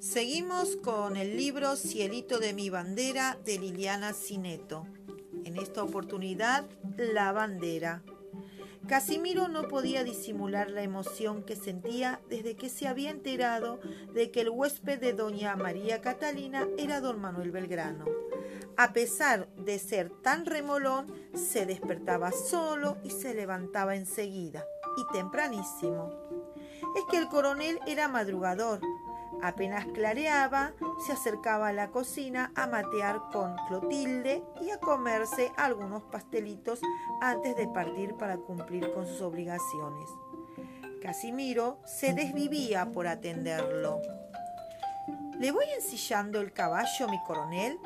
Seguimos con el libro Cielito de mi bandera de Liliana Cineto. En esta oportunidad, La bandera. Casimiro no podía disimular la emoción que sentía desde que se había enterado de que el huésped de doña María Catalina era don Manuel Belgrano. A pesar de ser tan remolón, se despertaba solo y se levantaba enseguida, y tempranísimo. Es que el coronel era madrugador, Apenas clareaba, se acercaba a la cocina a matear con Clotilde y a comerse algunos pastelitos antes de partir para cumplir con sus obligaciones. Casimiro se desvivía por atenderlo. ¿Le voy ensillando el caballo, mi coronel?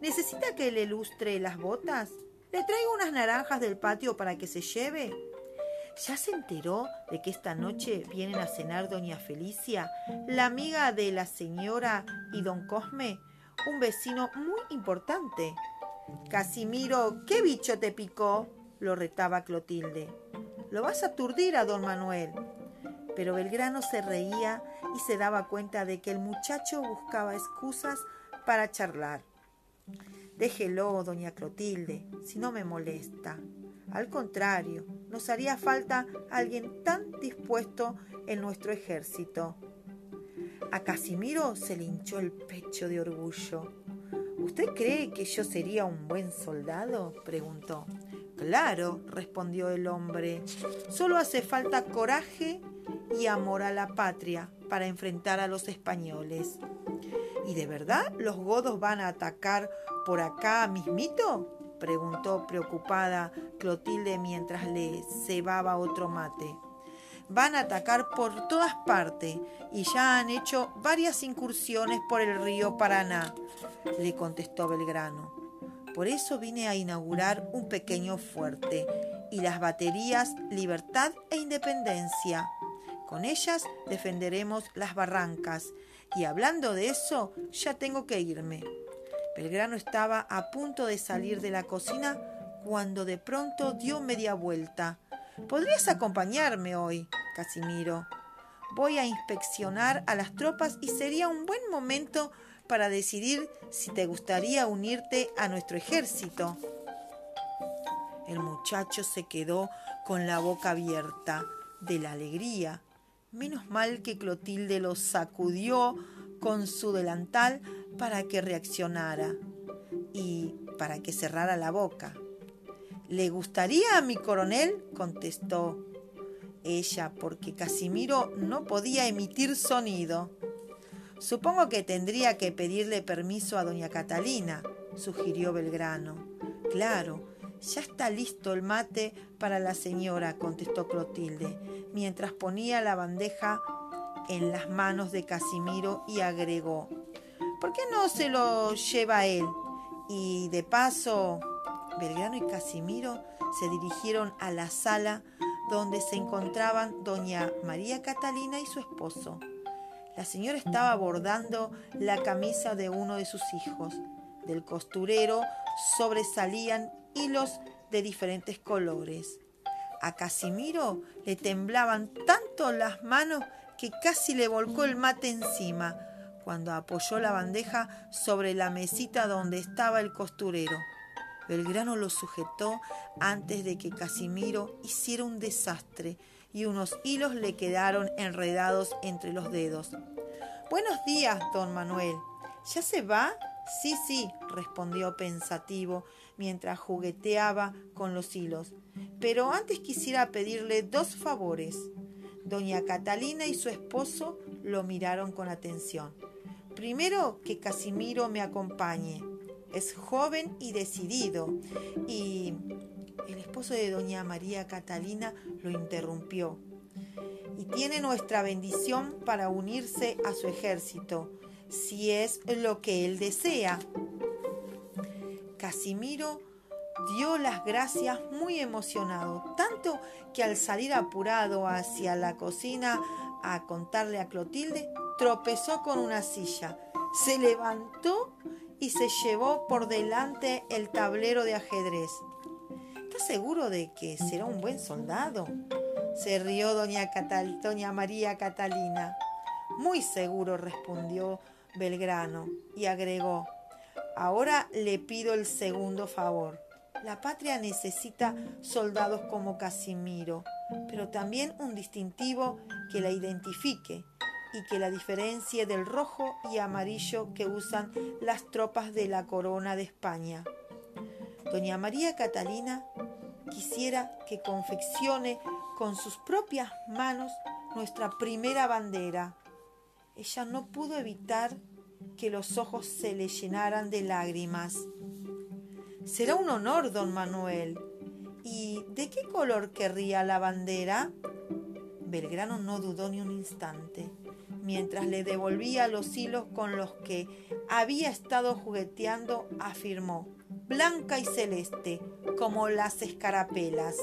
¿Necesita que le lustre las botas? ¿Le traigo unas naranjas del patio para que se lleve? ¿Ya se enteró de que esta noche vienen a cenar doña Felicia, la amiga de la señora y don Cosme, un vecino muy importante? Casimiro, ¿qué bicho te picó? lo retaba Clotilde. Lo vas a aturdir a don Manuel. Pero Belgrano se reía y se daba cuenta de que el muchacho buscaba excusas para charlar. Déjelo, doña Clotilde, si no me molesta. Al contrario, nos haría falta alguien tan dispuesto en nuestro ejército. A Casimiro se le hinchó el pecho de orgullo. ¿Usted cree que yo sería un buen soldado? preguntó. Claro, respondió el hombre. Solo hace falta coraje y amor a la patria para enfrentar a los españoles. ¿Y de verdad los godos van a atacar por acá mismito? Preguntó preocupada Clotilde mientras le cebaba otro mate. Van a atacar por todas partes y ya han hecho varias incursiones por el río Paraná, le contestó Belgrano. Por eso vine a inaugurar un pequeño fuerte y las baterías Libertad e Independencia. Con ellas defenderemos las barrancas. Y hablando de eso, ya tengo que irme. Belgrano estaba a punto de salir de la cocina cuando de pronto dio media vuelta. ¿Podrías acompañarme hoy, Casimiro? Voy a inspeccionar a las tropas y sería un buen momento para decidir si te gustaría unirte a nuestro ejército. El muchacho se quedó con la boca abierta de la alegría. Menos mal que Clotilde lo sacudió con su delantal para que reaccionara y para que cerrara la boca. ¿Le gustaría a mi coronel? contestó ella, porque Casimiro no podía emitir sonido. Supongo que tendría que pedirle permiso a doña Catalina, sugirió Belgrano. Claro, ya está listo el mate para la señora, contestó Clotilde, mientras ponía la bandeja en las manos de Casimiro y agregó, ¿por qué no se lo lleva él? Y de paso, Belgrano y Casimiro se dirigieron a la sala donde se encontraban doña María Catalina y su esposo. La señora estaba bordando la camisa de uno de sus hijos. Del costurero sobresalían hilos de diferentes colores. A Casimiro le temblaban tanto las manos que casi le volcó el mate encima cuando apoyó la bandeja sobre la mesita donde estaba el costurero. Belgrano lo sujetó antes de que Casimiro hiciera un desastre y unos hilos le quedaron enredados entre los dedos. Buenos días, don Manuel. ¿Ya se va? Sí, sí, respondió pensativo mientras jugueteaba con los hilos. Pero antes quisiera pedirle dos favores. Doña Catalina y su esposo lo miraron con atención. Primero, que Casimiro me acompañe. Es joven y decidido. Y el esposo de doña María Catalina lo interrumpió. Y tiene nuestra bendición para unirse a su ejército, si es lo que él desea. Casimiro dio las gracias muy emocionado, tanto que al salir apurado hacia la cocina a contarle a Clotilde, tropezó con una silla, se levantó y se llevó por delante el tablero de ajedrez. ¿Estás seguro de que será un buen soldado? Se rió doña, doña María Catalina. Muy seguro, respondió Belgrano y agregó, ahora le pido el segundo favor. La patria necesita soldados como Casimiro, pero también un distintivo que la identifique y que la diferencie del rojo y amarillo que usan las tropas de la corona de España. Doña María Catalina quisiera que confeccione con sus propias manos nuestra primera bandera. Ella no pudo evitar que los ojos se le llenaran de lágrimas. Será un honor, don Manuel. ¿Y de qué color querría la bandera? Belgrano no dudó ni un instante. Mientras le devolvía los hilos con los que había estado jugueteando, afirmó, blanca y celeste, como las escarapelas.